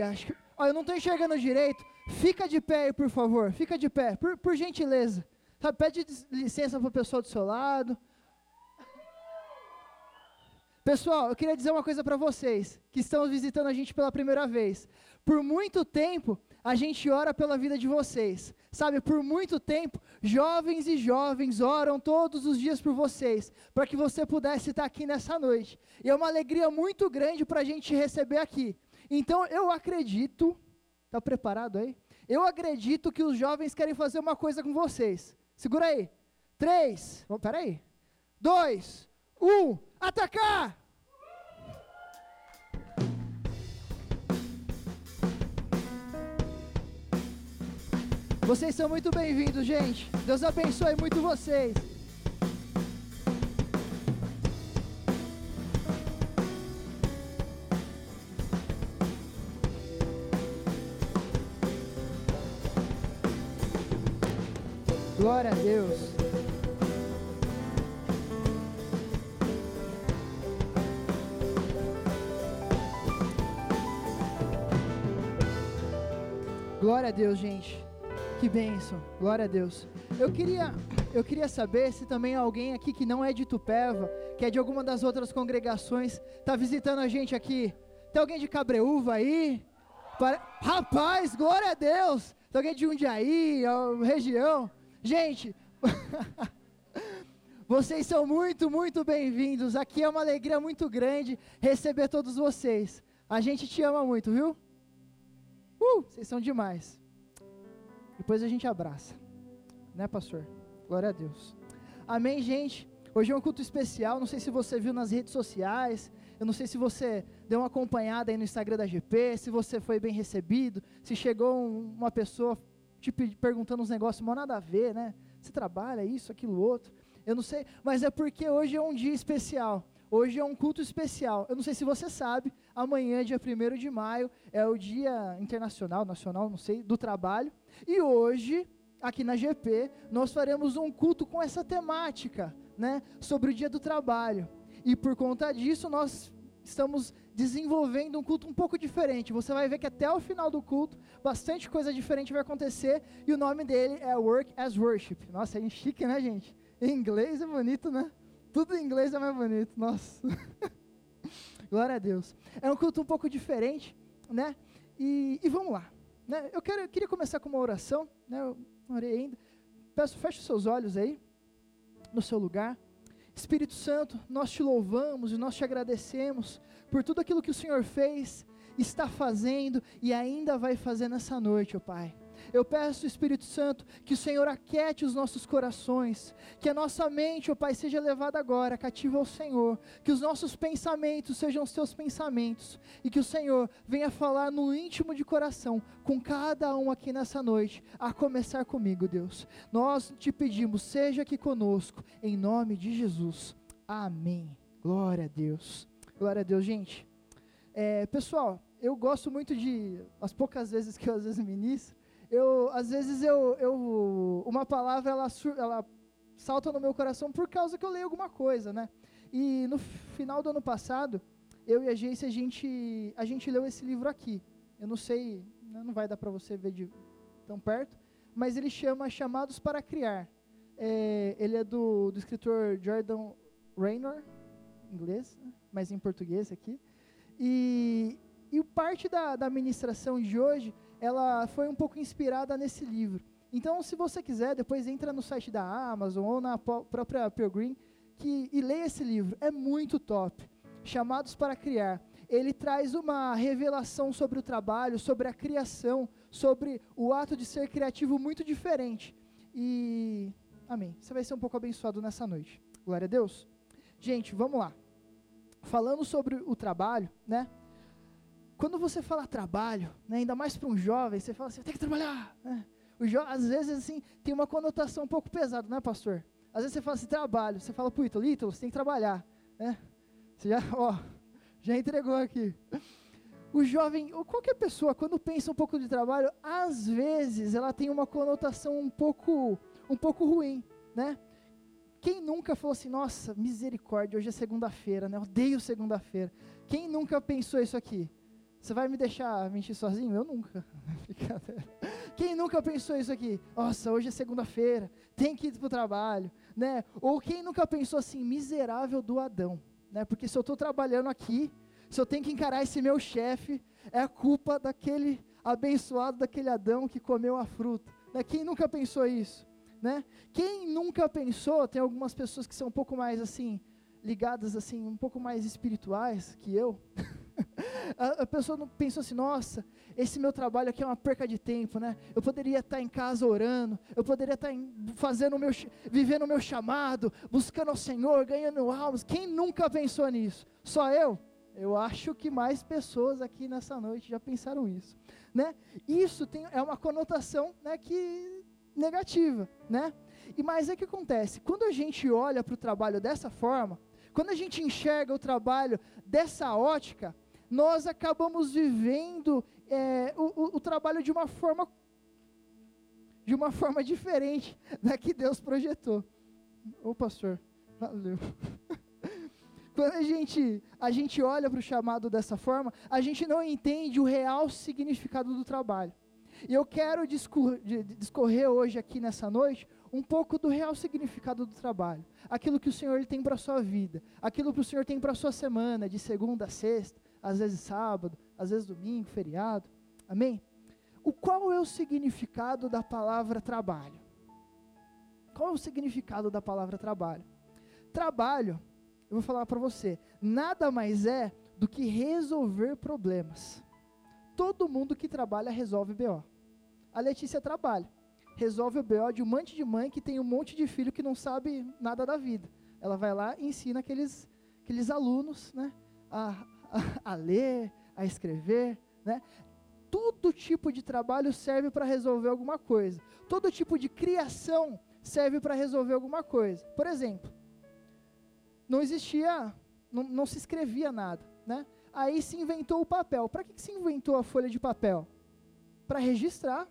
Acho que, eu não estou enxergando direito. Fica de pé aí, por favor. Fica de pé, por, por gentileza. Sabe, pede licença para o pessoal do seu lado. Pessoal, eu queria dizer uma coisa para vocês que estão visitando a gente pela primeira vez. Por muito tempo, a gente ora pela vida de vocês. Sabe, por muito tempo, jovens e jovens oram todos os dias por vocês, para que você pudesse estar aqui nessa noite. E é uma alegria muito grande para a gente receber aqui. Então, eu acredito, está preparado aí? Eu acredito que os jovens querem fazer uma coisa com vocês. Segura aí. Três, oh, peraí. Dois, um, atacar! Vocês são muito bem-vindos, gente. Deus abençoe muito vocês. Glória a Deus. Glória a Deus, gente. Que bênção. Glória a Deus. Eu queria, eu queria saber se também alguém aqui que não é de Tupéva, que é de alguma das outras congregações, está visitando a gente aqui. Tem alguém de Cabreúva aí? Para... Rapaz, glória a Deus. Tem alguém de Jundiaí, região? Gente, vocês são muito, muito bem-vindos. Aqui é uma alegria muito grande receber todos vocês. A gente te ama muito, viu? Uh, vocês são demais. Depois a gente abraça. Né, pastor? Glória a Deus. Amém, gente. Hoje é um culto especial. Não sei se você viu nas redes sociais. Eu não sei se você deu uma acompanhada aí no Instagram da GP, se você foi bem recebido, se chegou uma pessoa te perguntando uns negócios, mas nada a ver, né? Você trabalha isso, aquilo, outro. Eu não sei, mas é porque hoje é um dia especial. Hoje é um culto especial. Eu não sei se você sabe, amanhã, dia 1 de maio, é o Dia Internacional, Nacional, não sei, do Trabalho. E hoje, aqui na GP, nós faremos um culto com essa temática, né, sobre o Dia do Trabalho. E por conta disso, nós estamos desenvolvendo um culto um pouco diferente. Você vai ver que até o final do culto, bastante coisa diferente vai acontecer. E o nome dele é Work as Worship. Nossa, é chique, né, gente? Em inglês é bonito, né? Tudo em inglês é mais bonito, nossa. Glória a Deus. É um culto um pouco diferente, né? E, e vamos lá. Né? Eu, quero, eu queria começar com uma oração, né? Eu não orei ainda. Peço, feche os seus olhos aí, no seu lugar. Espírito Santo, nós te louvamos e nós te agradecemos por tudo aquilo que o Senhor fez, está fazendo e ainda vai fazer nessa noite, ó Pai. Eu peço, Espírito Santo, que o Senhor aquete os nossos corações, que a nossa mente, ó Pai, seja levada agora cativa ao Senhor, que os nossos pensamentos sejam os teus pensamentos, e que o Senhor venha falar no íntimo de coração com cada um aqui nessa noite, a começar comigo, Deus. Nós te pedimos, seja aqui conosco, em nome de Jesus. Amém. Glória a Deus. Glória a Deus, gente. É, pessoal, eu gosto muito de, as poucas vezes que eu às vezes ministro, eu, às vezes eu, eu uma palavra ela, ela salta no meu coração por causa que eu leio alguma coisa, né? E no final do ano passado, eu e a Jace, a gente, a gente leu esse livro aqui. Eu não sei, né, não vai dar para você ver de tão perto, mas ele chama Chamados para Criar. É, ele é do, do escritor Jordan Raynor, inglês, né, mas em português aqui. E, e parte da, da ministração de hoje ela foi um pouco inspirada nesse livro. Então, se você quiser, depois entra no site da Amazon ou na própria Pilgrim que, e leia esse livro. É muito top. Chamados para Criar. Ele traz uma revelação sobre o trabalho, sobre a criação, sobre o ato de ser criativo muito diferente. E, amém. Você vai ser um pouco abençoado nessa noite. Glória a Deus. Gente, vamos lá. Falando sobre o trabalho, né? Quando você fala trabalho, né, ainda mais para um jovem, você fala assim, tem que trabalhar. Né? às vezes assim tem uma conotação um pouco pesada, né, pastor? Às vezes você fala assim, trabalho, você fala para o Ítalo, Ítalo, você tem que trabalhar. Né? Você já, ó, já entregou aqui. O jovem, ou qualquer pessoa, quando pensa um pouco de trabalho, às vezes ela tem uma conotação um pouco, um pouco ruim, né? Quem nunca falou assim, nossa, misericórdia, hoje é segunda-feira, né? Odeio segunda-feira. Quem nunca pensou isso aqui? Você vai me deixar mentir sozinho? Eu nunca. Quem nunca pensou isso aqui? Nossa, hoje é segunda-feira, tem que ir para o trabalho, né? Ou quem nunca pensou assim, miserável do Adão, né? Porque se eu estou trabalhando aqui, se eu tenho que encarar esse meu chefe, é a culpa daquele abençoado, daquele Adão que comeu a fruta. Né? Quem nunca pensou isso? Né? Quem nunca pensou, tem algumas pessoas que são um pouco mais assim, ligadas assim, um pouco mais espirituais que eu. a, a, pessoa não pensou assim, nossa, esse meu trabalho aqui é uma perca de tempo, né? Eu poderia estar em casa orando, eu poderia estar fazendo o meu, vivendo o meu chamado, buscando ao Senhor, ganhando almas. Quem nunca pensou nisso? Só eu? Eu acho que mais pessoas aqui nessa noite já pensaram isso, né? Isso tem, é uma conotação, né, que negativa, né? E mas é que acontece, quando a gente olha para o trabalho dessa forma, quando a gente enxerga o trabalho dessa ótica, nós acabamos vivendo é, o, o, o trabalho de uma forma de uma forma diferente da que Deus projetou. Ô pastor, valeu. Quando a gente, a gente olha para o chamado dessa forma, a gente não entende o real significado do trabalho. E eu quero discorrer, hoje aqui nessa noite um pouco do real significado do trabalho, aquilo que o Senhor tem para a sua vida, aquilo que o Senhor tem para a sua semana, de segunda a sexta, às vezes sábado, às vezes domingo, feriado. Amém? O qual é o significado da palavra trabalho? Qual é o significado da palavra trabalho? Trabalho, eu vou falar para você, nada mais é do que resolver problemas. Todo mundo que trabalha resolve BO. A Letícia trabalha resolve o BO de um monte de mãe que tem um monte de filho que não sabe nada da vida. Ela vai lá e ensina aqueles, aqueles alunos né, a, a, a ler, a escrever. Né? Todo tipo de trabalho serve para resolver alguma coisa. Todo tipo de criação serve para resolver alguma coisa. Por exemplo, não existia, não, não se escrevia nada. Né? Aí se inventou o papel. Para que, que se inventou a folha de papel? Para registrar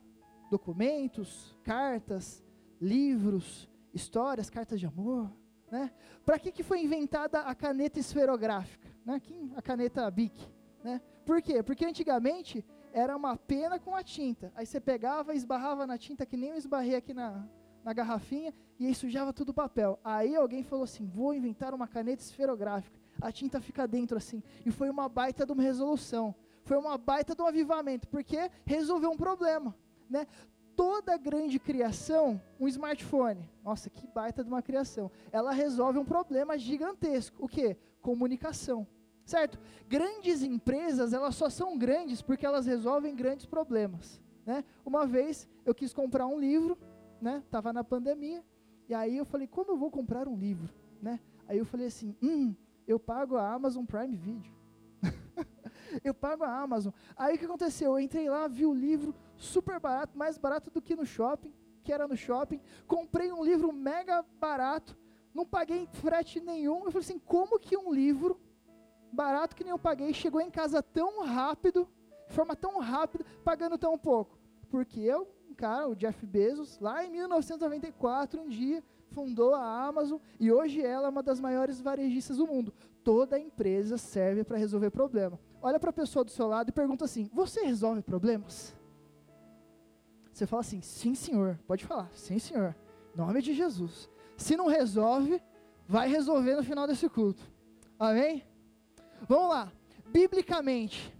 documentos, cartas, livros, histórias, cartas de amor, né? Para que, que foi inventada a caneta esferográfica, né? A caneta Bic, né? Por quê? Porque antigamente era uma pena com a tinta. Aí você pegava, esbarrava na tinta que nem eu esbarrei aqui na, na garrafinha e aí sujava tudo o papel. Aí alguém falou assim: "Vou inventar uma caneta esferográfica". A tinta fica dentro assim. E foi uma baita de uma resolução. Foi uma baita de um avivamento, porque resolveu um problema né? Toda grande criação, um smartphone, nossa, que baita de uma criação, ela resolve um problema gigantesco. O que? Comunicação. Certo? Grandes empresas, elas só são grandes porque elas resolvem grandes problemas. Né? Uma vez eu quis comprar um livro, né? Tava na pandemia, e aí eu falei, como eu vou comprar um livro, né? Aí eu falei assim, hum, eu pago a Amazon Prime Video. eu pago a Amazon. Aí o que aconteceu? Eu entrei lá, vi o livro, super barato, mais barato do que no shopping, que era no shopping. Comprei um livro mega barato, não paguei frete nenhum. Eu falei assim: como que um livro barato que nem eu paguei chegou em casa tão rápido, de forma tão rápida, pagando tão pouco? Porque eu, cara, o Jeff Bezos, lá em 1994, um dia, fundou a Amazon e hoje ela é uma das maiores varejistas do mundo. Toda empresa serve para resolver problema. Olha para a pessoa do seu lado e pergunta assim: Você resolve problemas? Você fala assim: sim, senhor. Pode falar, sim, senhor. Nome de Jesus. Se não resolve, vai resolver no final desse culto. Amém? Vamos lá. Biblicamente,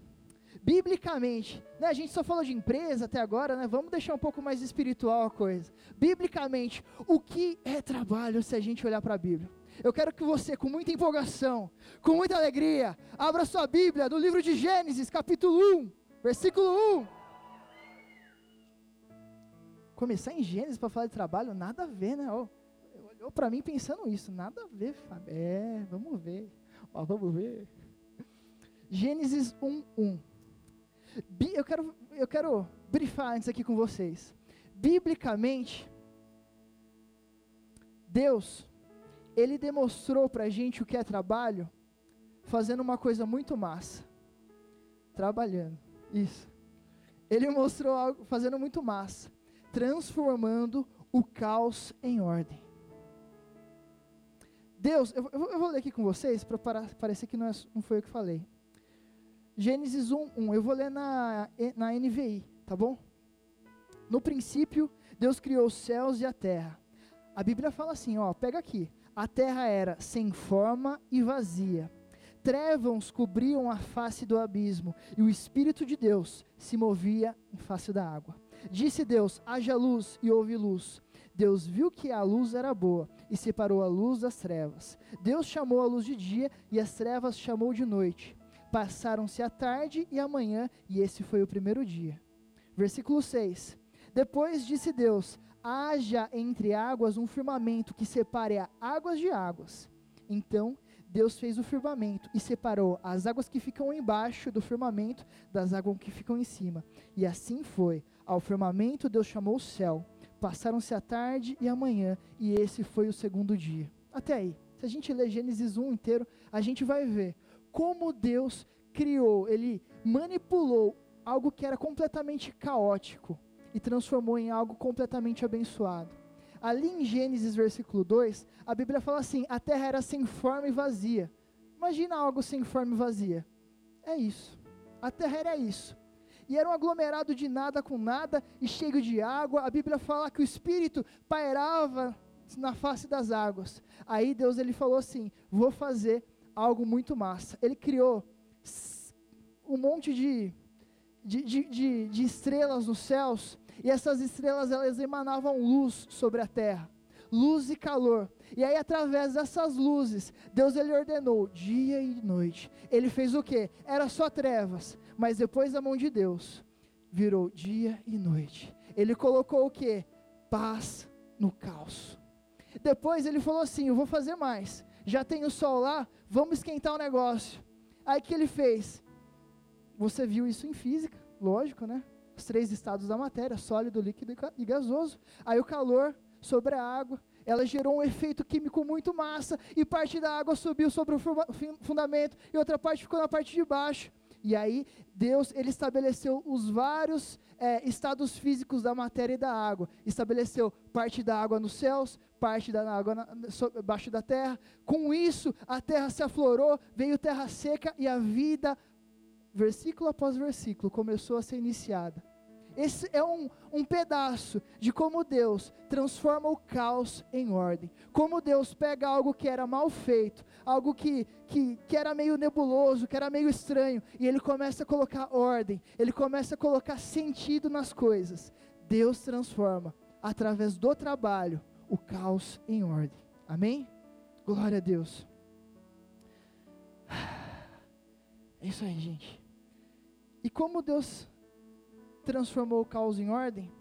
biblicamente, né, a gente só falou de empresa até agora, né? Vamos deixar um pouco mais espiritual a coisa. Biblicamente, o que é trabalho se a gente olhar para a Bíblia? Eu quero que você, com muita empolgação, com muita alegria, abra sua Bíblia no livro de Gênesis, capítulo 1, versículo 1 começar em Gênesis para falar de trabalho, nada a ver, né? Oh, olhou para mim pensando isso, nada a ver, Fábio. É, vamos ver. Ó, vamos ver. Gênesis 1:1. Eu quero eu quero brifar antes aqui com vocês. Biblicamente, Deus ele demonstrou para a gente o que é trabalho, fazendo uma coisa muito massa, trabalhando. Isso. Ele mostrou algo fazendo muito massa transformando o caos em ordem. Deus, eu, eu vou ler aqui com vocês para parecer que não, é, não foi eu que falei. Gênesis 1, 1. Eu vou ler na, na NVI, tá bom? No princípio, Deus criou os céus e a terra. A Bíblia fala assim, ó, pega aqui. A terra era sem forma e vazia. Trevas cobriam a face do abismo, e o Espírito de Deus se movia em face da água. Disse Deus: haja luz, e houve luz. Deus viu que a luz era boa e separou a luz das trevas. Deus chamou a luz de dia e as trevas chamou de noite. Passaram-se a tarde e a manhã, e esse foi o primeiro dia. Versículo 6. Depois disse Deus: haja entre águas um firmamento que separe águas de águas. Então Deus fez o firmamento e separou as águas que ficam embaixo do firmamento das águas que ficam em cima. E assim foi. Ao firmamento Deus chamou o céu. Passaram-se a tarde e a manhã, e esse foi o segundo dia. Até aí. Se a gente ler Gênesis 1 inteiro, a gente vai ver como Deus criou, ele manipulou algo que era completamente caótico e transformou em algo completamente abençoado. Ali em Gênesis versículo 2, a Bíblia fala assim: a terra era sem forma e vazia. Imagina algo sem forma e vazia. É isso. A terra era isso. E era um aglomerado de nada com nada e cheio de água. A Bíblia fala que o Espírito pairava na face das águas. Aí Deus ele falou assim: vou fazer algo muito massa. Ele criou um monte de, de, de, de, de estrelas nos céus e essas estrelas elas emanavam luz sobre a terra, luz e calor. E aí através dessas luzes, Deus ele ordenou dia e noite. Ele fez o que? Era só trevas, mas depois da mão de Deus virou dia e noite. Ele colocou o que? Paz no caos. Depois ele falou assim: Eu vou fazer mais. Já tem o sol lá, vamos esquentar o negócio. Aí que ele fez? Você viu isso em física, lógico, né? os três estados da matéria, sólido, líquido e gasoso. Aí o calor sobre a água, ela gerou um efeito químico muito massa, e parte da água subiu sobre o fundamento, e outra parte ficou na parte de baixo. E aí, Deus, ele estabeleceu os vários é, estados físicos da matéria e da água. Estabeleceu parte da água nos céus, parte da água abaixo da terra. Com isso, a terra se aflorou, veio terra seca e a vida versículo após versículo, começou a ser iniciada. Esse é um, um pedaço de como Deus transforma o caos em ordem. Como Deus pega algo que era mal feito, algo que, que, que era meio nebuloso, que era meio estranho, e Ele começa a colocar ordem, Ele começa a colocar sentido nas coisas. Deus transforma, através do trabalho, o caos em ordem. Amém? Glória a Deus. É isso aí, gente. E como Deus transformou o caos em ordem,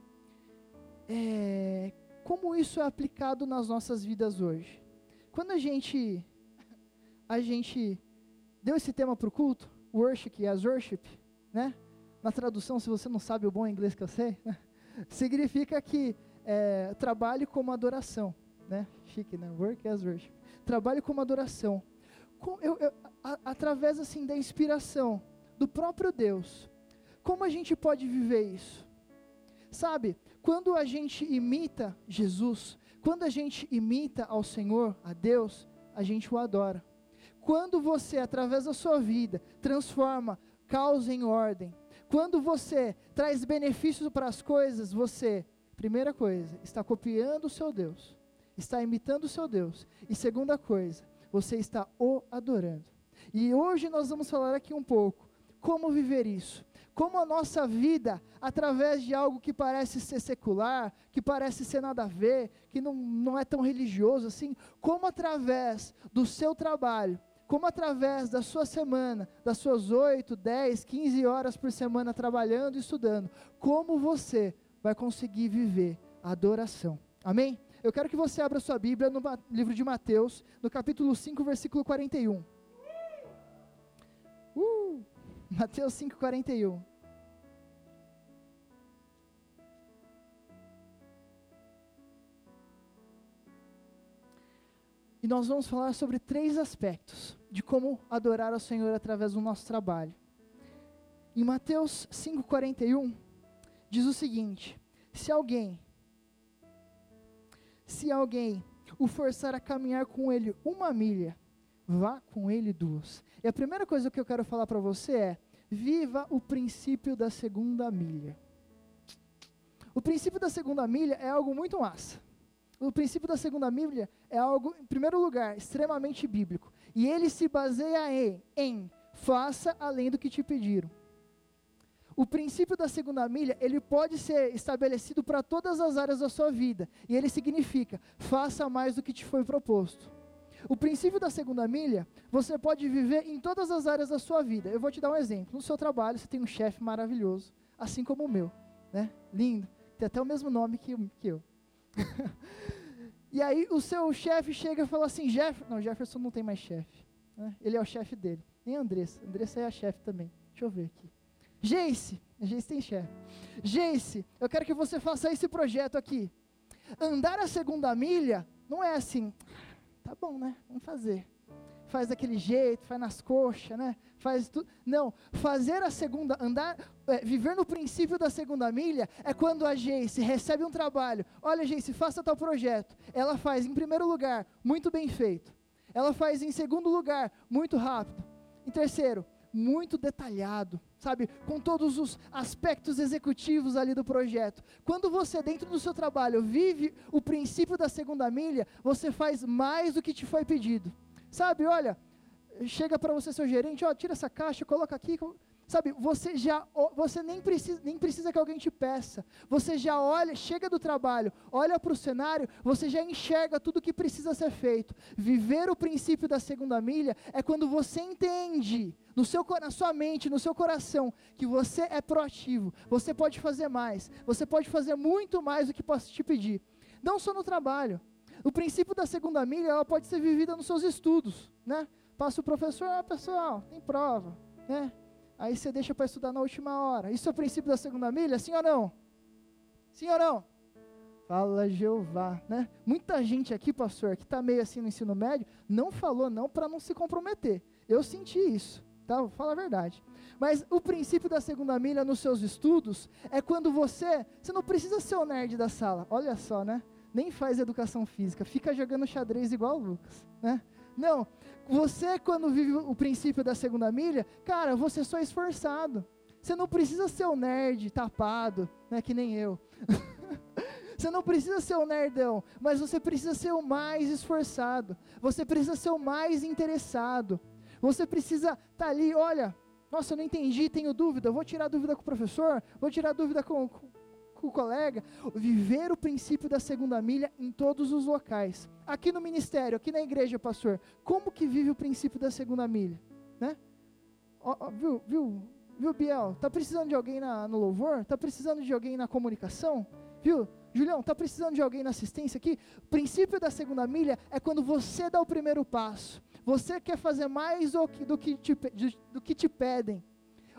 é, como isso é aplicado nas nossas vidas hoje? Quando a gente a gente deu esse tema para o culto, worship as worship, né? Na tradução, se você não sabe o bom inglês que eu sei, né? significa que é, trabalhe como adoração, né? Chique, né? Work as worship. Trabalhe como adoração. Com, eu, eu, a, através assim da inspiração do próprio Deus. Como a gente pode viver isso? Sabe, quando a gente imita Jesus, quando a gente imita ao Senhor, a Deus, a gente o adora. Quando você, através da sua vida, transforma caos em ordem, quando você traz benefícios para as coisas, você, primeira coisa, está copiando o seu Deus, está imitando o seu Deus, e segunda coisa, você está o adorando. E hoje nós vamos falar aqui um pouco como viver isso? Como a nossa vida, através de algo que parece ser secular, que parece ser nada a ver, que não, não é tão religioso assim, como através do seu trabalho, como através da sua semana, das suas 8, 10, 15 horas por semana trabalhando e estudando, como você vai conseguir viver a adoração. Amém? Eu quero que você abra sua Bíblia no livro de Mateus, no capítulo 5, versículo 41. Uh! Mateus 5,41. E nós vamos falar sobre três aspectos de como adorar ao Senhor através do nosso trabalho. Em Mateus 5,41, diz o seguinte: se alguém, se alguém o forçar a caminhar com ele uma milha, vá com ele duas. E a primeira coisa que eu quero falar para você é: viva o princípio da segunda milha. O princípio da segunda milha é algo muito massa. O princípio da segunda milha é algo, em primeiro lugar, extremamente bíblico. E ele se baseia em, em faça além do que te pediram. O princípio da segunda milha, ele pode ser estabelecido para todas as áreas da sua vida. E ele significa, faça mais do que te foi proposto. O princípio da segunda milha, você pode viver em todas as áreas da sua vida. Eu vou te dar um exemplo. No seu trabalho, você tem um chefe maravilhoso, assim como o meu, né? Lindo, tem até o mesmo nome que, que eu. e aí o seu chefe chega e fala assim, Jeff, não, Jefferson não tem mais chefe. Né? Ele é o chefe dele. Nem Andressa. Andressa é a chefe também. Deixa eu ver aqui. Jace, Jace tem chefe. Eu quero que você faça esse projeto aqui. Andar a segunda milha não é assim, tá bom, né? Vamos fazer. Faz daquele jeito, faz nas coxas, né? Faz tudo. Não, fazer a segunda, andar, é, viver no princípio da segunda milha é quando a Jace recebe um trabalho. Olha, Jace, faça tal projeto. Ela faz, em primeiro lugar, muito bem feito. Ela faz, em segundo lugar, muito rápido. Em terceiro, muito detalhado, sabe? Com todos os aspectos executivos ali do projeto. Quando você, dentro do seu trabalho, vive o princípio da segunda milha, você faz mais do que te foi pedido. Sabe, olha, chega para você, seu gerente, ó, tira essa caixa, coloca aqui. Sabe, você já, você nem precisa, nem precisa que alguém te peça. Você já olha, chega do trabalho, olha para o cenário, você já enxerga tudo que precisa ser feito. Viver o princípio da segunda milha é quando você entende no seu, na sua mente, no seu coração, que você é proativo, você pode fazer mais, você pode fazer muito mais do que posso te pedir. Não só no trabalho. O princípio da segunda milha, ela pode ser vivida nos seus estudos, né? Passa o professor, ah, pessoal, tem prova, né? Aí você deixa para estudar na última hora. Isso é o princípio da segunda milha? Sim ou não? Sim ou não? Fala Jeová, né? Muita gente aqui, pastor, que está meio assim no ensino médio, não falou não para não se comprometer. Eu senti isso, tá? Vou falar a verdade. Mas o princípio da segunda milha nos seus estudos é quando você, você não precisa ser o nerd da sala. Olha só, né? Nem faz educação física, fica jogando xadrez igual o Lucas, né? Não, você quando vive o princípio da segunda milha, cara, você só é esforçado. Você não precisa ser o nerd tapado, né, que nem eu. você não precisa ser o nerdão, mas você precisa ser o mais esforçado. Você precisa ser o mais interessado. Você precisa estar tá ali, olha, nossa, eu não entendi, tenho dúvida, vou tirar dúvida com o professor, vou tirar dúvida com, com com o colega, viver o princípio da segunda milha em todos os locais. Aqui no ministério, aqui na igreja, pastor, como que vive o princípio da segunda milha? Né? Ó, ó, viu, viu, viu, Biel? Tá precisando de alguém na, no louvor? Tá precisando de alguém na comunicação? Viu? Julião, tá precisando de alguém na assistência aqui? O princípio da segunda milha é quando você dá o primeiro passo. Você quer fazer mais do que, do que, te, do que te pedem.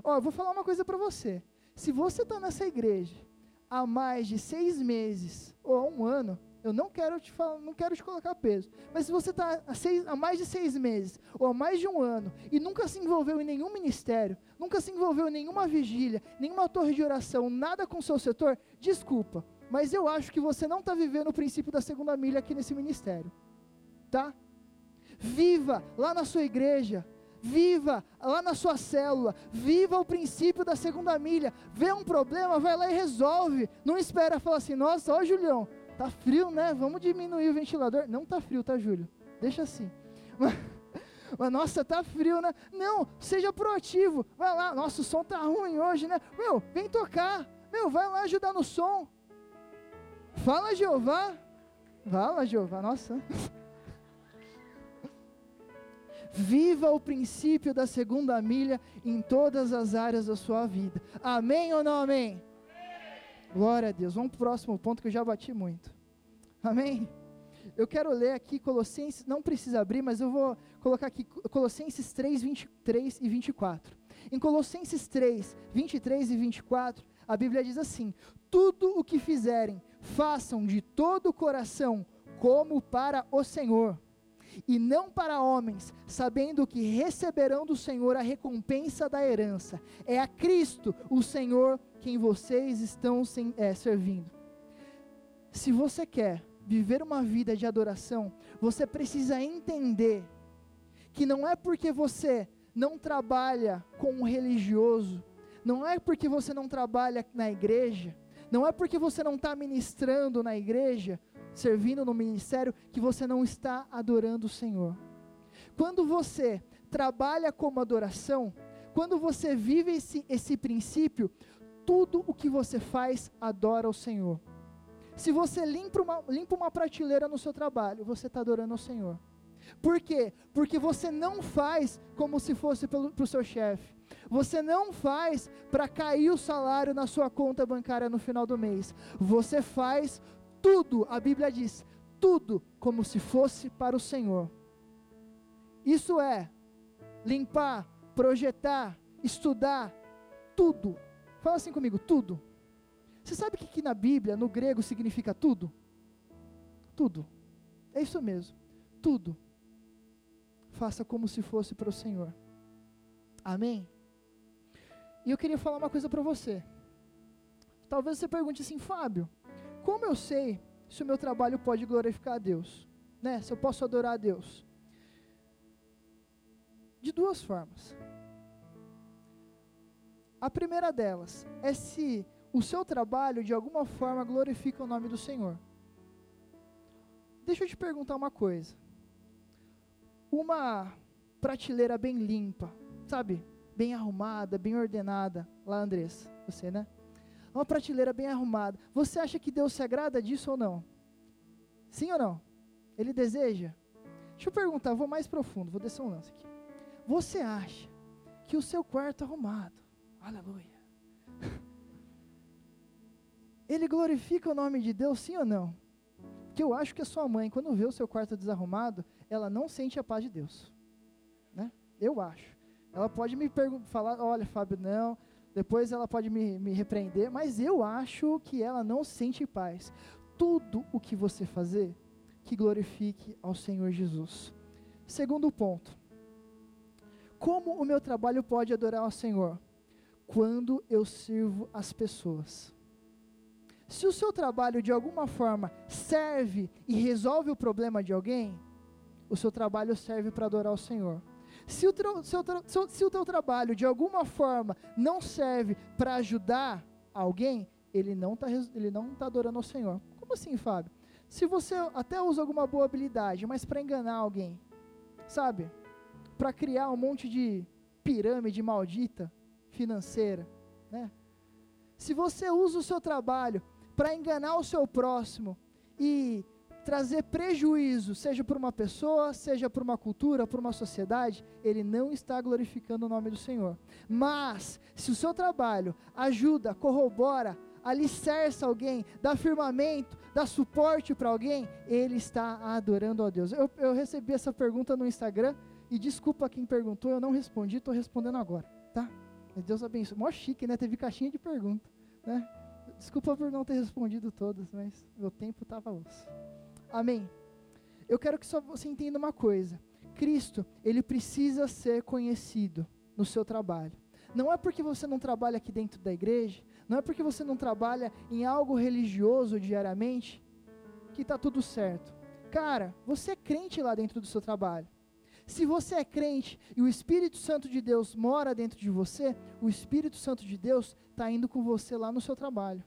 Ó, eu vou falar uma coisa para você. Se você está nessa igreja há mais de seis meses ou há um ano, eu não quero te falar, não quero te colocar peso. Mas se você está há, há, mais de seis meses ou há mais de um ano e nunca se envolveu em nenhum ministério, nunca se envolveu em nenhuma vigília, nenhuma torre de oração, nada com o seu setor, desculpa. Mas eu acho que você não está vivendo o princípio da segunda milha aqui nesse ministério, tá? Viva lá na sua igreja, Viva lá na sua célula, viva o princípio da segunda milha. Vê um problema, vai lá e resolve. Não espera falar assim: "Nossa, ó Julião, tá frio, né? Vamos diminuir o ventilador". Não tá frio, tá, Júlio? Deixa assim. Mas, nossa, tá frio, né? Não, seja proativo. Vai lá, nosso som tá ruim hoje, né? Meu, vem tocar. Meu, vai lá ajudar no som. Fala, Jeová. Fala, Jeová. Nossa. Viva o princípio da segunda milha em todas as áreas da sua vida. Amém ou não amém? Glória a Deus. Vamos para o próximo ponto que eu já bati muito. Amém? Eu quero ler aqui Colossenses, não precisa abrir, mas eu vou colocar aqui Colossenses 3, 23 e 24. Em Colossenses 3, 23 e 24, a Bíblia diz assim: Tudo o que fizerem, façam de todo o coração, como para o Senhor e não para homens, sabendo que receberão do Senhor a recompensa da herança. É a Cristo, o Senhor, quem vocês estão sem, é, servindo. Se você quer viver uma vida de adoração, você precisa entender que não é porque você não trabalha com um religioso, não é porque você não trabalha na igreja, não é porque você não está ministrando na igreja, servindo no ministério, que você não está adorando o Senhor. Quando você trabalha como adoração, quando você vive esse, esse princípio, tudo o que você faz adora o Senhor. Se você limpa uma, limpa uma prateleira no seu trabalho, você está adorando o Senhor. Por quê? Porque você não faz como se fosse para o seu chefe. Você não faz para cair o salário na sua conta bancária no final do mês. Você faz tudo, a Bíblia diz, tudo como se fosse para o Senhor. Isso é limpar, projetar, estudar, tudo. Fala assim comigo, tudo. Você sabe o que, que na Bíblia, no grego, significa tudo? Tudo. É isso mesmo. Tudo. Faça como se fosse para o Senhor. Amém? E eu queria falar uma coisa para você. Talvez você pergunte assim, Fábio, como eu sei se o meu trabalho pode glorificar a Deus? Né? Se eu posso adorar a Deus? De duas formas. A primeira delas é se o seu trabalho de alguma forma glorifica o nome do Senhor. Deixa eu te perguntar uma coisa. Uma prateleira bem limpa, sabe? bem arrumada, bem ordenada. Lá, Andressa, você, né? Uma prateleira bem arrumada. Você acha que Deus se agrada disso ou não? Sim ou não? Ele deseja? Deixa eu perguntar, vou mais profundo, vou descer um lance aqui. Você acha que o seu quarto arrumado, aleluia, ele glorifica o nome de Deus, sim ou não? Porque eu acho que a sua mãe, quando vê o seu quarto desarrumado, ela não sente a paz de Deus. Né? Eu acho. Ela pode me falar, olha, Fábio, não. Depois ela pode me, me repreender, mas eu acho que ela não sente paz. Tudo o que você fazer, que glorifique ao Senhor Jesus. Segundo ponto. Como o meu trabalho pode adorar ao Senhor? Quando eu sirvo as pessoas. Se o seu trabalho de alguma forma serve e resolve o problema de alguém, o seu trabalho serve para adorar o Senhor. Se o, teu, se, o, se o teu trabalho de alguma forma não serve para ajudar alguém, ele não está tá adorando ao Senhor. Como assim, Fábio? Se você até usa alguma boa habilidade, mas para enganar alguém, sabe? Para criar um monte de pirâmide maldita financeira, né? Se você usa o seu trabalho para enganar o seu próximo e trazer prejuízo, seja por uma pessoa, seja por uma cultura, por uma sociedade, ele não está glorificando o nome do Senhor. Mas, se o seu trabalho ajuda, corrobora, alicerça alguém, dá firmamento, dá suporte para alguém, ele está adorando a Deus. Eu, eu recebi essa pergunta no Instagram e desculpa quem perguntou, eu não respondi, estou respondendo agora, tá? Deus abençoe. Mó chique, né? Teve caixinha de pergunta, né? Desculpa por não ter respondido todas, mas meu tempo estava osso. Amém? Eu quero que só você entenda uma coisa. Cristo, ele precisa ser conhecido no seu trabalho. Não é porque você não trabalha aqui dentro da igreja, não é porque você não trabalha em algo religioso diariamente, que está tudo certo. Cara, você é crente lá dentro do seu trabalho. Se você é crente e o Espírito Santo de Deus mora dentro de você, o Espírito Santo de Deus está indo com você lá no seu trabalho.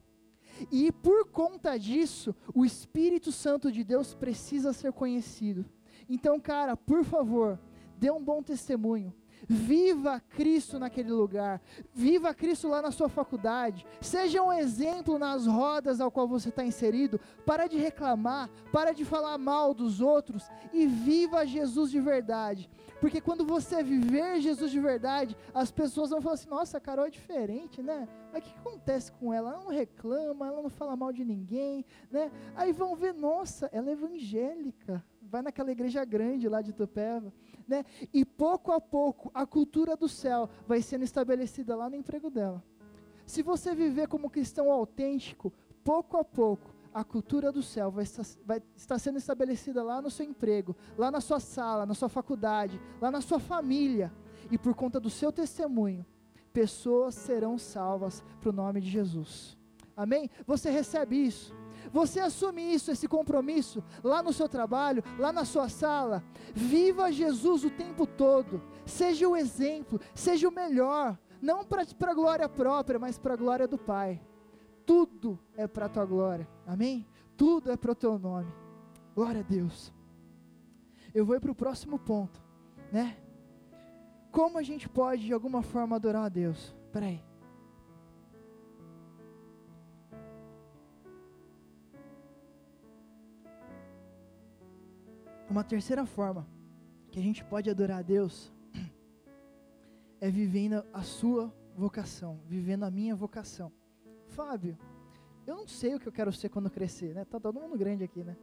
E por conta disso, o Espírito Santo de Deus precisa ser conhecido. Então, cara, por favor, dê um bom testemunho. Viva Cristo naquele lugar. Viva Cristo lá na sua faculdade. Seja um exemplo nas rodas ao qual você está inserido. Para de reclamar, para de falar mal dos outros e viva Jesus de verdade. Porque quando você viver Jesus de verdade, as pessoas vão falar assim: nossa, a Carol é diferente, né? Mas o que acontece com ela? Ela não reclama, ela não fala mal de ninguém, né? Aí vão ver: nossa, ela é evangélica. Vai naquela igreja grande lá de Tupéva, né? E pouco a pouco a cultura do céu vai sendo estabelecida lá no emprego dela. Se você viver como cristão autêntico, pouco a pouco a cultura do céu vai estar, vai estar, sendo estabelecida lá no seu emprego, lá na sua sala, na sua faculdade, lá na sua família. E por conta do seu testemunho, pessoas serão salvas para o nome de Jesus. Amém? Você recebe isso. Você assume isso, esse compromisso, lá no seu trabalho, lá na sua sala. Viva Jesus o tempo todo. Seja o exemplo, seja o melhor. Não para a glória própria, mas para a glória do Pai. Tudo é para a tua glória. Amém? Tudo é para o teu nome. Glória a Deus. Eu vou para o próximo ponto, né? Como a gente pode de alguma forma adorar a Deus? Peraí. Uma terceira forma que a gente pode adorar a Deus é vivendo a sua vocação, vivendo a minha vocação. Fábio, eu não sei o que eu quero ser quando crescer, né? Tá todo mundo grande aqui, né?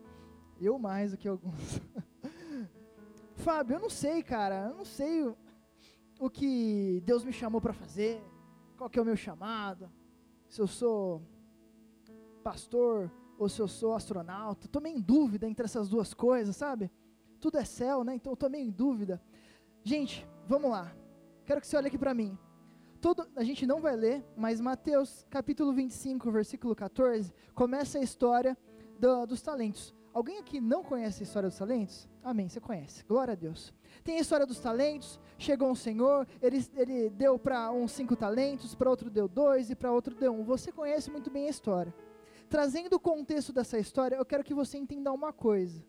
Eu mais do que alguns. Fábio, eu não sei, cara, eu não sei o, o que Deus me chamou para fazer, qual que é o meu chamado, se eu sou pastor, ou se eu sou astronauta. Estou meio em dúvida entre essas duas coisas, sabe? Tudo é céu, né? Então eu estou meio em dúvida. Gente, vamos lá. Quero que você olhe aqui para mim. Todo, a gente não vai ler, mas Mateus capítulo 25, versículo 14, começa a história do, dos talentos. Alguém aqui não conhece a história dos talentos? Amém, você conhece. Glória a Deus. Tem a história dos talentos. Chegou um senhor, ele, ele deu para um cinco talentos, para outro deu dois e para outro deu um. Você conhece muito bem a história. Trazendo o contexto dessa história, eu quero que você entenda uma coisa.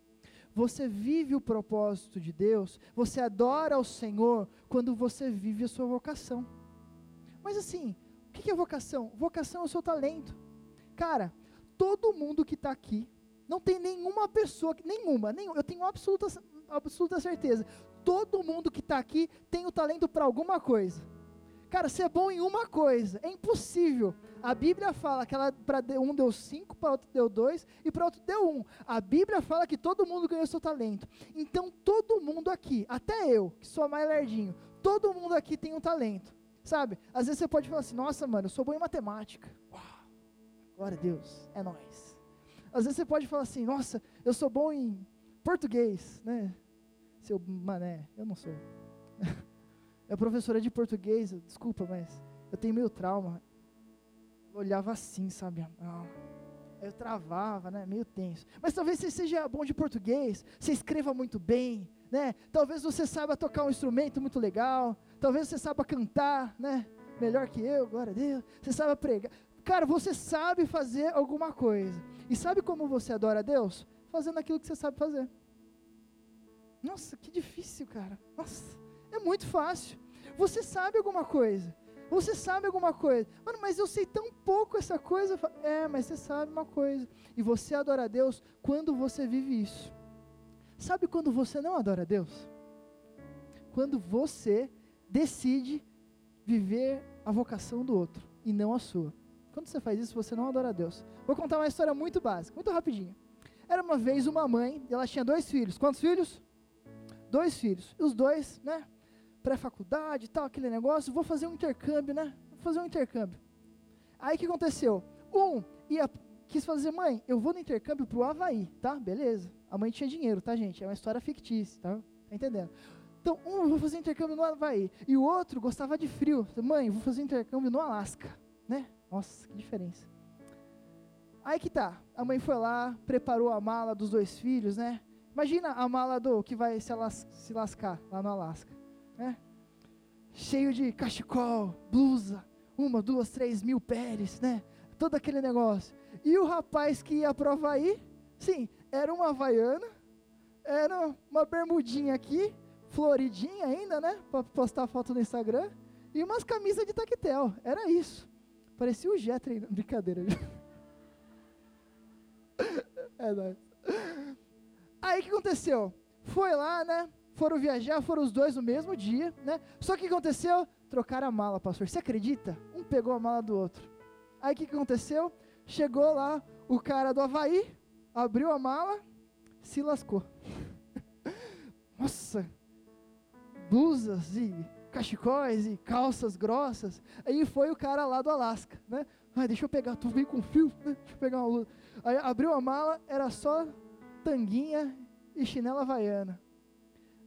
Você vive o propósito de Deus, você adora ao Senhor quando você vive a sua vocação. Mas assim, o que é vocação? Vocação é o seu talento. Cara, todo mundo que está aqui, não tem nenhuma pessoa, nenhuma, nenhuma, eu tenho absoluta, absoluta certeza. Todo mundo que está aqui tem o talento para alguma coisa. Cara, ser bom em uma coisa é impossível. A Bíblia fala que para um deu cinco, para outro deu dois e para outro deu um. A Bíblia fala que todo mundo ganhou seu talento. Então todo mundo aqui, até eu, que sou mais lerdinho, todo mundo aqui tem um talento. Sabe? Às vezes você pode falar assim: Nossa, mano, eu sou bom em matemática. Uau, glória a Deus, é nós. Às vezes você pode falar assim: Nossa, eu sou bom em português, né? Seu mané, eu não sou. Minha professora de português, desculpa, mas eu tenho meio trauma. Eu olhava assim, sabe? Ah, eu travava, né? Meio tenso. Mas talvez você seja bom de português, você escreva muito bem, né? Talvez você saiba tocar um instrumento muito legal, talvez você saiba cantar, né? Melhor que eu, glória a Deus. Você saiba pregar. Cara, você sabe fazer alguma coisa. E sabe como você adora a Deus? Fazendo aquilo que você sabe fazer. Nossa, que difícil, cara. Nossa. É muito fácil. Você sabe alguma coisa. Você sabe alguma coisa. Mano, mas eu sei tão pouco essa coisa. É, mas você sabe uma coisa. E você adora a Deus quando você vive isso. Sabe quando você não adora a Deus? Quando você decide viver a vocação do outro e não a sua. Quando você faz isso, você não adora a Deus. Vou contar uma história muito básica, muito rapidinho. Era uma vez uma mãe, ela tinha dois filhos. Quantos filhos? Dois filhos. Os dois, né? Pré-faculdade e tal, aquele negócio, vou fazer um intercâmbio, né? Vou fazer um intercâmbio. Aí o que aconteceu? Um ia, quis fazer, mãe, eu vou no intercâmbio pro Havaí, tá? Beleza. A mãe tinha dinheiro, tá, gente? É uma história fictícia, tá? Tá entendendo? Então, um, vou fazer intercâmbio no Havaí. E o outro gostava de frio. Mãe, vou fazer intercâmbio no Alasca, né? Nossa, que diferença. Aí que tá. A mãe foi lá, preparou a mala dos dois filhos, né? Imagina a mala do que vai se, las se lascar lá no Alasca né? Cheio de cachecol, blusa, uma, duas, três mil peles, né? Todo aquele negócio. E o rapaz que ia para o Havaí, sim, era uma havaiana, era uma bermudinha aqui, floridinha ainda, né? Para postar foto no Instagram. E umas camisas de taquetel. Era isso. Parecia o aí. Brincadeira. é nóis. Aí o que aconteceu? Foi lá, né? Foram viajar, foram os dois no mesmo dia, né? Só que o que aconteceu? Trocaram a mala, pastor. Você acredita? Um pegou a mala do outro. Aí o que aconteceu? Chegou lá o cara do Havaí, abriu a mala, se lascou. Nossa, blusas e cachecóis e calças grossas. Aí foi o cara lá do Alasca, né? Ai, deixa eu pegar, tu veio com fio, né? Deixa eu pegar uma. Aí abriu a mala, era só tanguinha e chinela havaiana.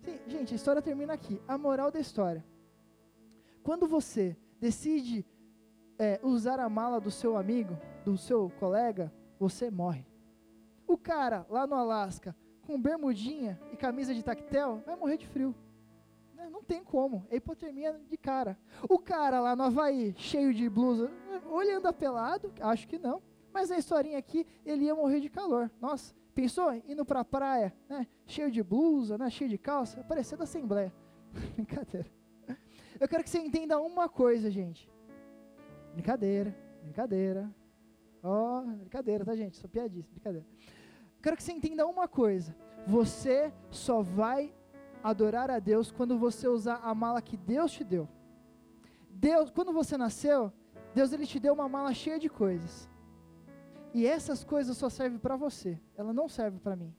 Sim, gente, a história termina aqui. A moral da história. Quando você decide é, usar a mala do seu amigo, do seu colega, você morre. O cara lá no Alasca, com bermudinha e camisa de tactel, vai morrer de frio. Né, não tem como, é hipotermia de cara. O cara lá no Havaí, cheio de blusa, ou ele anda pelado, acho que não, mas a historinha aqui, ele ia morrer de calor. Nossa, pensou indo para a praia, né, cheio de blusa, né, cheio de calça, parecia da Assembleia. Brincadeira. Eu quero que você entenda uma coisa, gente. Brincadeira, brincadeira. Ó, oh, brincadeira, tá, gente? Sou piadista, brincadeira. Eu quero que você entenda uma coisa. Você só vai adorar a Deus quando você usar a mala que Deus te deu. Deus, quando você nasceu, Deus ele te deu uma mala cheia de coisas. E essas coisas só servem para você. Ela não serve para mim.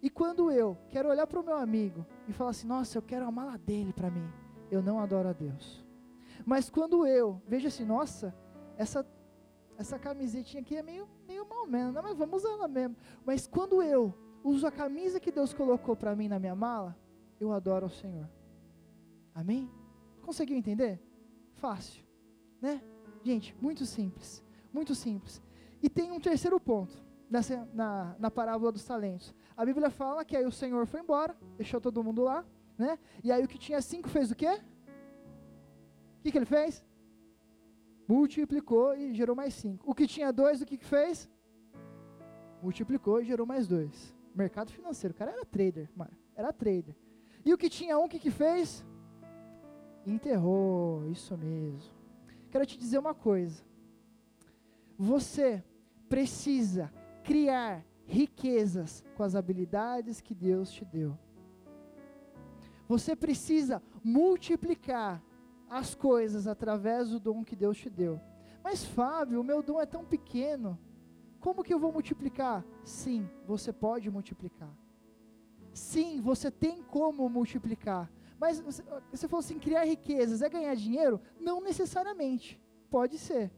E quando eu quero olhar para o meu amigo e falar assim, nossa, eu quero a mala dele para mim, eu não adoro a Deus. Mas quando eu vejo assim, nossa, essa essa camisetinha aqui é meio, meio mal menos, não, mas vamos usar ela mesmo. Mas quando eu uso a camisa que Deus colocou para mim na minha mala, eu adoro ao Senhor. Amém? Conseguiu entender? Fácil, né? Gente, muito simples, muito simples. E tem um terceiro ponto nessa, na, na parábola dos talentos. A Bíblia fala que aí o Senhor foi embora, deixou todo mundo lá, né? E aí o que tinha cinco fez o quê? O que, que ele fez? Multiplicou e gerou mais cinco. O que tinha dois, o que, que fez? Multiplicou e gerou mais dois. Mercado financeiro, o cara era trader, mano, era trader. E o que tinha um, o que, que fez? Enterrou, isso mesmo. Quero te dizer uma coisa. Você precisa criar riquezas com as habilidades que Deus te deu. Você precisa multiplicar as coisas através do dom que Deus te deu. Mas Fábio, o meu dom é tão pequeno. Como que eu vou multiplicar? Sim, você pode multiplicar. Sim, você tem como multiplicar. Mas você, falou assim: criar riquezas é ganhar dinheiro? Não necessariamente. Pode ser.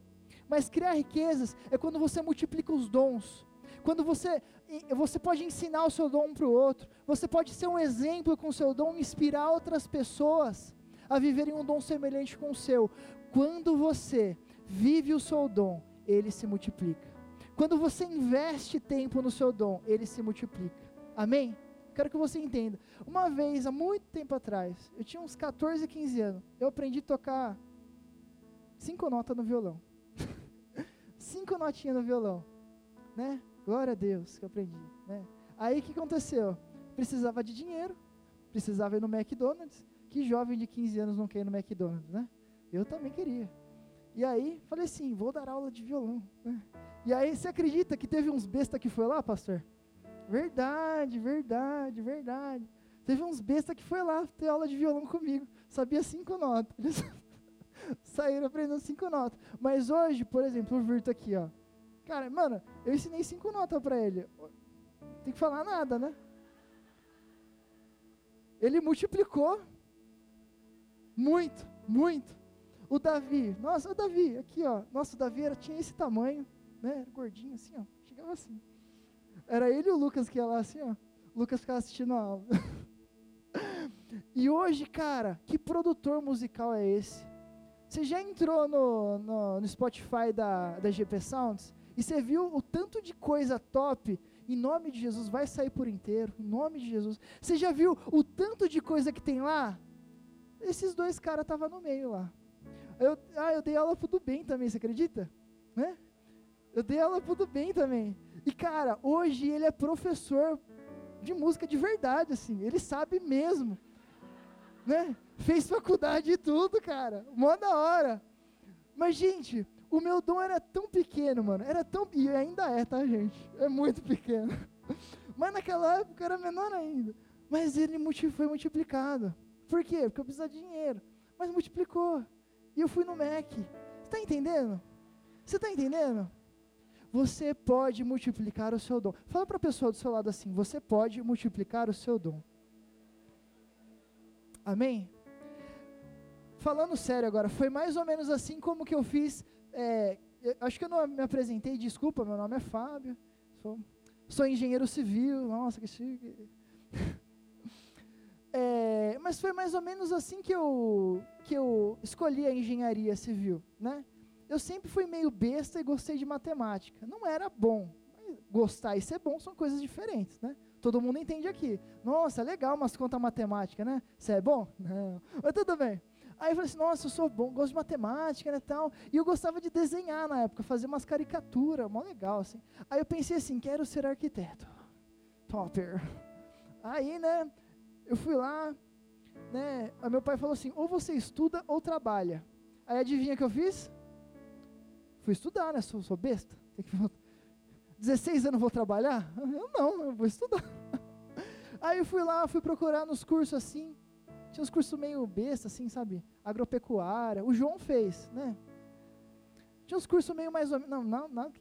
Mas criar riquezas é quando você multiplica os dons. Quando você, você pode ensinar o seu dom para o outro. Você pode ser um exemplo com o seu dom, inspirar outras pessoas a viverem um dom semelhante com o seu. Quando você vive o seu dom, ele se multiplica. Quando você investe tempo no seu dom, ele se multiplica. Amém? Quero que você entenda. Uma vez, há muito tempo atrás, eu tinha uns 14, 15 anos, eu aprendi a tocar cinco notas no violão cinco notinhas no violão, né? Glória a Deus que eu aprendi, né? Aí o que aconteceu? Precisava de dinheiro, precisava ir no McDonald's. Que jovem de 15 anos não quer ir no McDonald's, né? Eu também queria. E aí, falei assim, vou dar aula de violão. Né? E aí, você acredita que teve uns besta que foi lá, pastor? Verdade, verdade, verdade. Teve uns besta que foi lá ter aula de violão comigo. Sabia cinco notas. saíram aprendendo cinco notas. Mas hoje, por exemplo, o Virto aqui, ó. Cara, mano, eu ensinei cinco notas para ele. Tem que falar nada, né? Ele multiplicou. Muito, muito. O Davi, nossa, o Davi, aqui, ó. Nossa, o Davi era, tinha esse tamanho, né? Era gordinho assim, ó. Chegava assim. Era ele e o Lucas que ia lá assim, ó. O Lucas ficava assistindo a aula. e hoje, cara, que produtor musical é esse? Você já entrou no, no, no, Spotify da, da GP Sounds e você viu o tanto de coisa top? Em nome de Jesus, vai sair por inteiro. Em nome de Jesus. Você já viu o tanto de coisa que tem lá? Esses dois caras estavam no meio lá. Eu, ah, eu dei aula pro do bem também, você acredita? Né? Eu dei aula pro do bem também. E cara, hoje ele é professor de música de verdade, assim. Ele sabe mesmo né? Fez faculdade e tudo, cara. Mó da hora. Mas, gente, o meu dom era tão pequeno, mano. Era tão. E ainda é, tá, gente? É muito pequeno. Mas naquela época era menor ainda. Mas ele foi multiplicado. Por quê? Porque eu precisava de dinheiro. Mas multiplicou. E eu fui no Mac. Você está entendendo? Você está entendendo? Você pode multiplicar o seu dom. Fala para a pessoa do seu lado assim: você pode multiplicar o seu dom. Amém? Falando sério agora, foi mais ou menos assim como que eu fiz. É, eu, acho que eu não me apresentei, desculpa, meu nome é Fábio, sou, sou engenheiro civil, nossa, que chique. é, mas foi mais ou menos assim que eu, que eu escolhi a engenharia civil, né? eu sempre fui meio besta e gostei de matemática. Não era bom. Gostar e ser bom são coisas diferentes, né? Todo mundo entende aqui. Nossa, legal umas contas matemática, né? Você é bom? Não. Mas tudo bem. Aí eu falei assim, nossa, eu sou bom, gosto de matemática, né, tal. E eu gostava de desenhar na época, fazer umas caricaturas, mó legal, assim. Aí eu pensei assim, quero ser arquiteto. Topper. Aí, né, eu fui lá, né, meu pai falou assim, ou você estuda ou trabalha. Aí adivinha o que eu fiz? Fui estudar, né, sou, sou besta. Tem que 16 anos vou trabalhar? Eu não, eu vou estudar. Aí eu fui lá, fui procurar nos cursos assim, tinha uns cursos meio besta, assim, sabe? Agropecuária. O João fez, né? Tinha uns cursos meio mais ou menos. Não, não, não,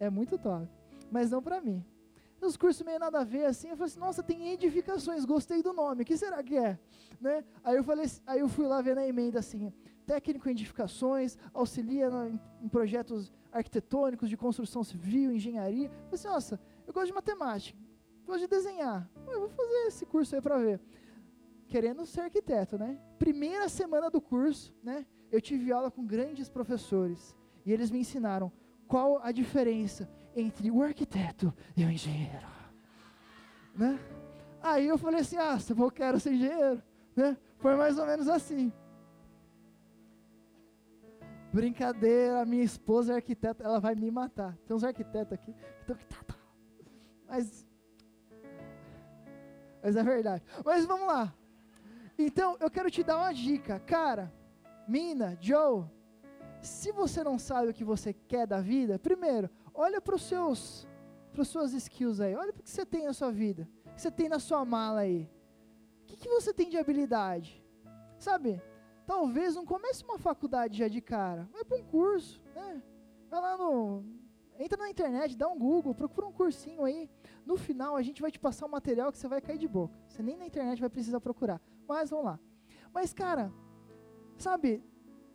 é muito top. Mas não para mim. Tinha uns cursos meio nada a ver, assim. Eu falei assim, nossa, tem edificações, gostei do nome. O que será que é? Né? Aí eu falei, aí eu fui lá ver na emenda assim, técnico em edificações, auxilia no, em, projetos arquitetônicos de construção civil, engenharia. Eu falei assim, nossa, eu gosto de matemática, gosto de desenhar. Eu vou fazer esse curso aí para ver querendo ser arquiteto, né? Primeira semana do curso, né? Eu tive aula com grandes professores e eles me ensinaram qual a diferença entre o arquiteto e o engenheiro, né? Aí eu falei assim, ah, eu quero ser engenheiro, né? Foi mais ou menos assim. Brincadeira, minha esposa é arquiteta, ela vai me matar. Tem uns arquitetos aqui que estão mas mas é verdade. Mas vamos lá. Então, eu quero te dar uma dica, cara, Mina, Joe, se você não sabe o que você quer da vida, primeiro, olha para os seus, para as suas skills aí, olha para o que você tem na sua vida, o que você tem na sua mala aí, o que, que você tem de habilidade, sabe? Talvez não comece uma faculdade já de cara, vai para um curso, né? Vai lá no, entra na internet, dá um Google, procura um cursinho aí. No final a gente vai te passar um material que você vai cair de boca. Você nem na internet vai precisar procurar. Mas vamos lá. Mas, cara, sabe,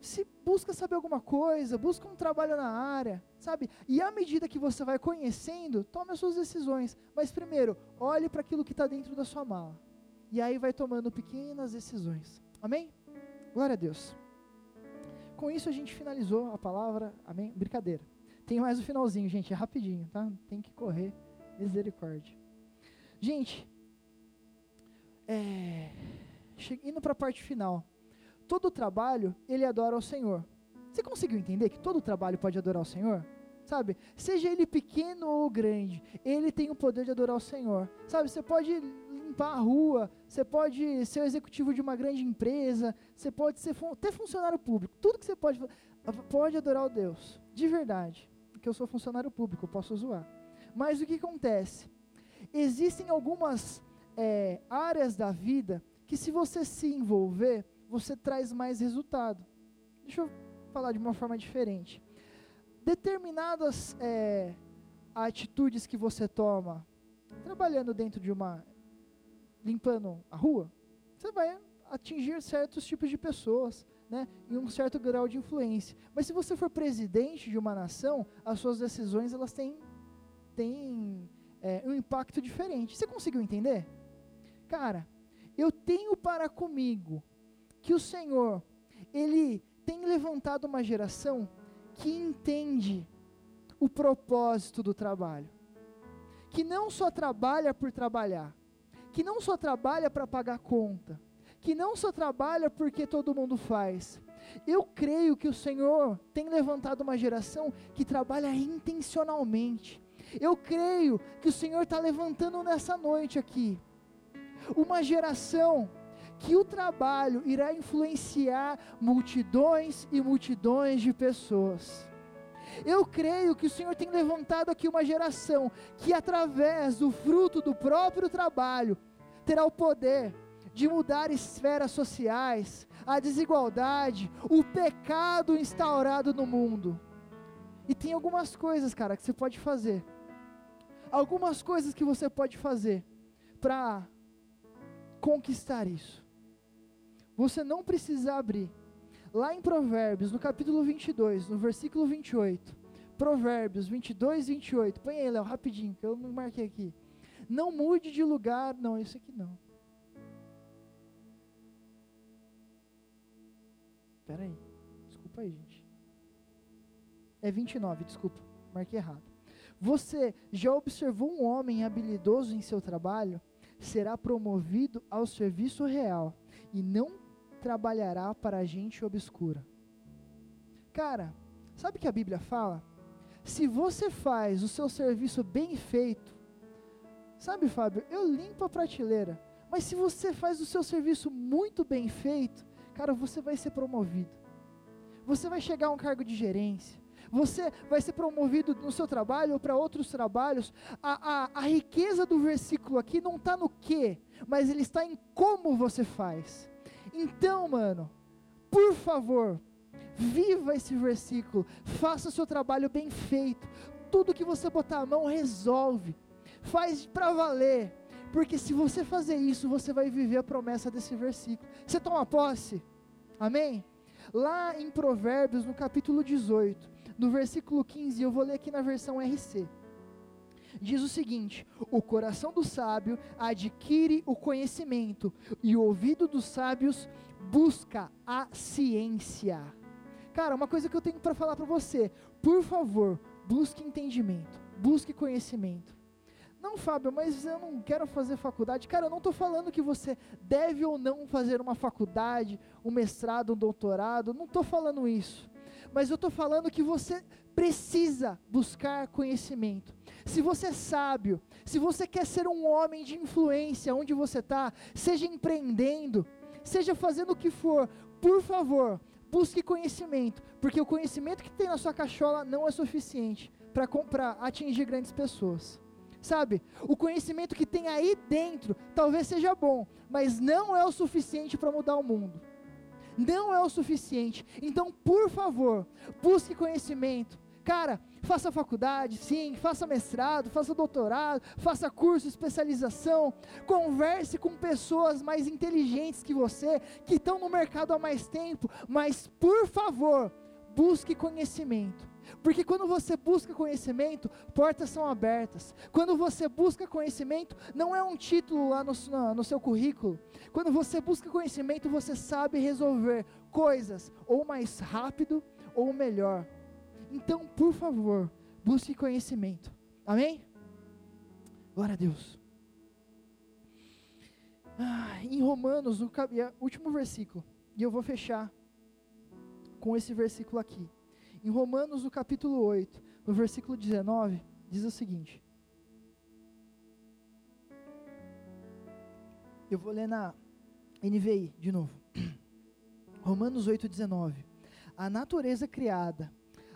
se busca saber alguma coisa, busca um trabalho na área, sabe? E à medida que você vai conhecendo, tome as suas decisões. Mas primeiro, olhe para aquilo que está dentro da sua mala. E aí vai tomando pequenas decisões. Amém? Glória a Deus. Com isso a gente finalizou a palavra. Amém? Brincadeira. Tem mais o finalzinho, gente. É rapidinho, tá? Tem que correr. Misericórdia. Gente, é indo para a parte final. Todo trabalho, ele adora ao Senhor. Você conseguiu entender que todo trabalho pode adorar ao Senhor? Sabe? Seja ele pequeno ou grande, ele tem o poder de adorar ao Senhor. Sabe? Você pode limpar a rua, você pode ser o executivo de uma grande empresa, você pode ser fun até funcionário público. Tudo que você pode pode adorar o Deus, de verdade. Porque eu sou funcionário público, eu posso zoar. Mas o que acontece? Existem algumas é, áreas da vida que se você se envolver, você traz mais resultado. Deixa eu falar de uma forma diferente. Determinadas é, atitudes que você toma, trabalhando dentro de uma. Limpando a rua, você vai atingir certos tipos de pessoas, né, em um certo grau de influência. Mas se você for presidente de uma nação, as suas decisões elas têm, têm é, um impacto diferente. Você conseguiu entender? Cara, eu tenho para comigo que o Senhor, Ele tem levantado uma geração que entende o propósito do trabalho, que não só trabalha por trabalhar, que não só trabalha para pagar conta, que não só trabalha porque todo mundo faz. Eu creio que o Senhor tem levantado uma geração que trabalha intencionalmente. Eu creio que o Senhor está levantando nessa noite aqui uma geração que o trabalho irá influenciar multidões e multidões de pessoas. Eu creio que o Senhor tem levantado aqui uma geração que, através do fruto do próprio trabalho, terá o poder de mudar esferas sociais, a desigualdade, o pecado instaurado no mundo. E tem algumas coisas, cara, que você pode fazer. Algumas coisas que você pode fazer para conquistar isso. Você não precisa abrir. Lá em Provérbios, no capítulo 22, no versículo 28. Provérbios 22, 28. Põe aí, Léo, rapidinho, que eu não marquei aqui. Não mude de lugar. Não, esse aqui não. Espera aí. Desculpa aí, gente. É 29, desculpa, marquei errado. Você já observou um homem habilidoso em seu trabalho? Será promovido ao serviço real e não trabalhará para a gente obscura. Cara, sabe o que a Bíblia fala? Se você faz o seu serviço bem feito, sabe, Fábio, eu limpo a prateleira, mas se você faz o seu serviço muito bem feito, cara, você vai ser promovido. Você vai chegar a um cargo de gerência. Você vai ser promovido no seu trabalho ou para outros trabalhos. A, a, a riqueza do versículo aqui não está no que, mas ele está em como você faz. Então, mano, por favor, viva esse versículo, faça o seu trabalho bem feito. Tudo que você botar a mão resolve, faz para valer, porque se você fazer isso, você vai viver a promessa desse versículo. Você toma posse? Amém? Lá em Provérbios, no capítulo 18, no versículo 15, eu vou ler aqui na versão RC diz o seguinte: O coração do sábio adquire o conhecimento, e o ouvido dos sábios busca a ciência. Cara, uma coisa que eu tenho para falar para você, por favor, busque entendimento, busque conhecimento. Não, Fábio, mas eu não quero fazer faculdade. Cara, eu não estou falando que você deve ou não fazer uma faculdade, um mestrado, um doutorado. Não estou falando isso. Mas eu estou falando que você precisa buscar conhecimento. Se você é sábio, se você quer ser um homem de influência onde você está, seja empreendendo, seja fazendo o que for, por favor, busque conhecimento, porque o conhecimento que tem na sua cachola não é suficiente para atingir grandes pessoas. Sabe, o conhecimento que tem aí dentro talvez seja bom, mas não é o suficiente para mudar o mundo não é o suficiente. Então, por favor, busque conhecimento. Cara, faça faculdade, sim, faça mestrado, faça doutorado, faça curso, especialização, converse com pessoas mais inteligentes que você, que estão no mercado há mais tempo, mas por favor, busque conhecimento. Porque quando você busca conhecimento, portas são abertas. Quando você busca conhecimento, não é um título lá no, no, seu currículo. Quando você busca conhecimento, você sabe resolver coisas ou mais rápido ou melhor. Então, por favor, busque conhecimento. Amém? Glória a Deus. Ah, em Romanos, o último versículo, e eu vou fechar com esse versículo aqui. Em Romanos, no capítulo 8, no versículo 19, diz o seguinte. Eu vou ler na NVI de novo. Romanos 8, 19. A natureza criada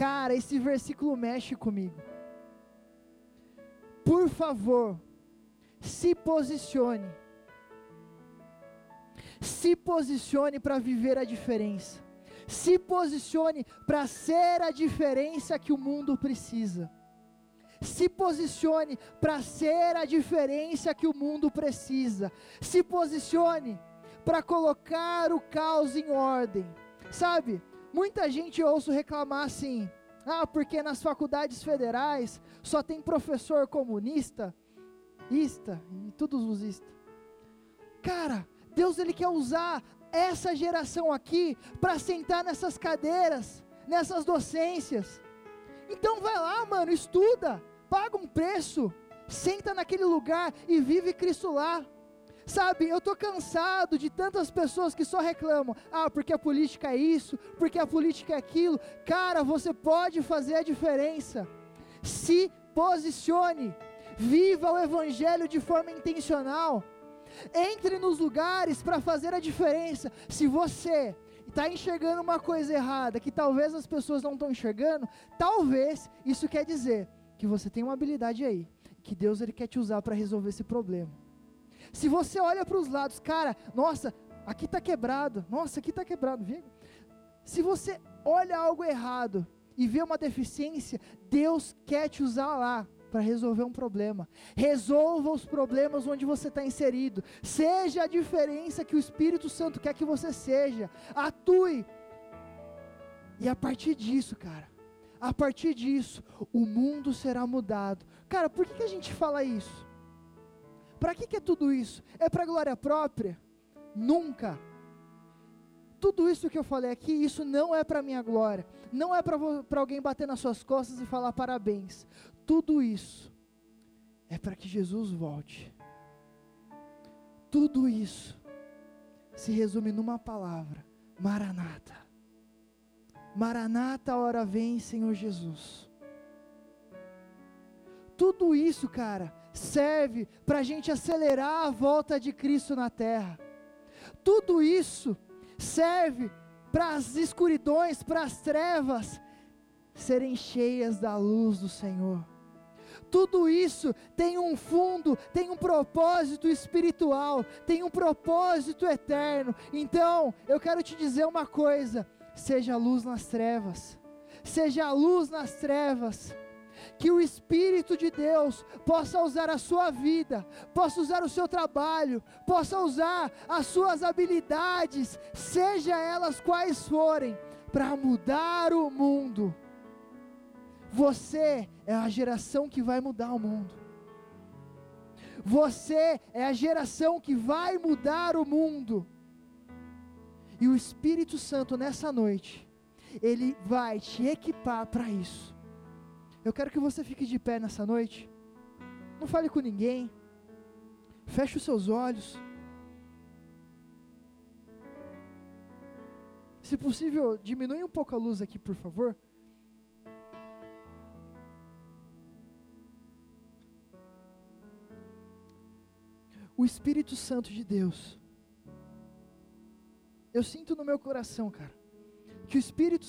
Cara, esse versículo mexe comigo. Por favor, se posicione se posicione para viver a diferença. Se posicione para ser a diferença que o mundo precisa. Se posicione para ser a diferença que o mundo precisa. Se posicione para colocar o caos em ordem. Sabe, muita gente ouço reclamar assim: ah, porque nas faculdades federais só tem professor comunista, ista e todos os ista. Cara, Deus ele quer usar essa geração aqui para sentar nessas cadeiras, nessas docências. Então vai lá, mano, estuda, paga um preço, senta naquele lugar e vive Cristo lá. Sabe, eu estou cansado de tantas pessoas que só reclamam. Ah, porque a política é isso, porque a política é aquilo. Cara, você pode fazer a diferença. Se posicione. Viva o Evangelho de forma intencional. Entre nos lugares para fazer a diferença. Se você está enxergando uma coisa errada que talvez as pessoas não estão enxergando, talvez isso quer dizer que você tem uma habilidade aí, que Deus ele quer te usar para resolver esse problema. Se você olha para os lados, cara, nossa, aqui está quebrado, nossa, aqui está quebrado, viu? Se você olha algo errado e vê uma deficiência, Deus quer te usar lá para resolver um problema. Resolva os problemas onde você está inserido. Seja a diferença que o Espírito Santo quer que você seja. Atue. E a partir disso, cara, a partir disso, o mundo será mudado. Cara, por que, que a gente fala isso? Para que, que é tudo isso? É para glória própria? Nunca. Tudo isso que eu falei aqui, isso não é para minha glória. Não é para alguém bater nas suas costas e falar parabéns. Tudo isso é para que Jesus volte. Tudo isso se resume numa palavra: Maranata. Maranata, a hora vem, Senhor Jesus. Tudo isso, cara, serve para a gente acelerar a volta de Cristo na terra. Tudo isso serve para as escuridões, para as trevas serem cheias da luz do Senhor tudo isso tem um fundo, tem um propósito espiritual, tem um propósito eterno. Então, eu quero te dizer uma coisa: seja luz nas trevas, seja luz nas trevas. Que o Espírito de Deus possa usar a sua vida, possa usar o seu trabalho, possa usar as suas habilidades, seja elas quais forem, para mudar o mundo você é a geração que vai mudar o mundo. Você é a geração que vai mudar o mundo. E o Espírito Santo nessa noite, ele vai te equipar para isso. Eu quero que você fique de pé nessa noite. Não fale com ninguém. Feche os seus olhos. Se possível, diminui um pouco a luz aqui, por favor. o Espírito Santo de Deus. Eu sinto no meu coração, cara, que o Espírito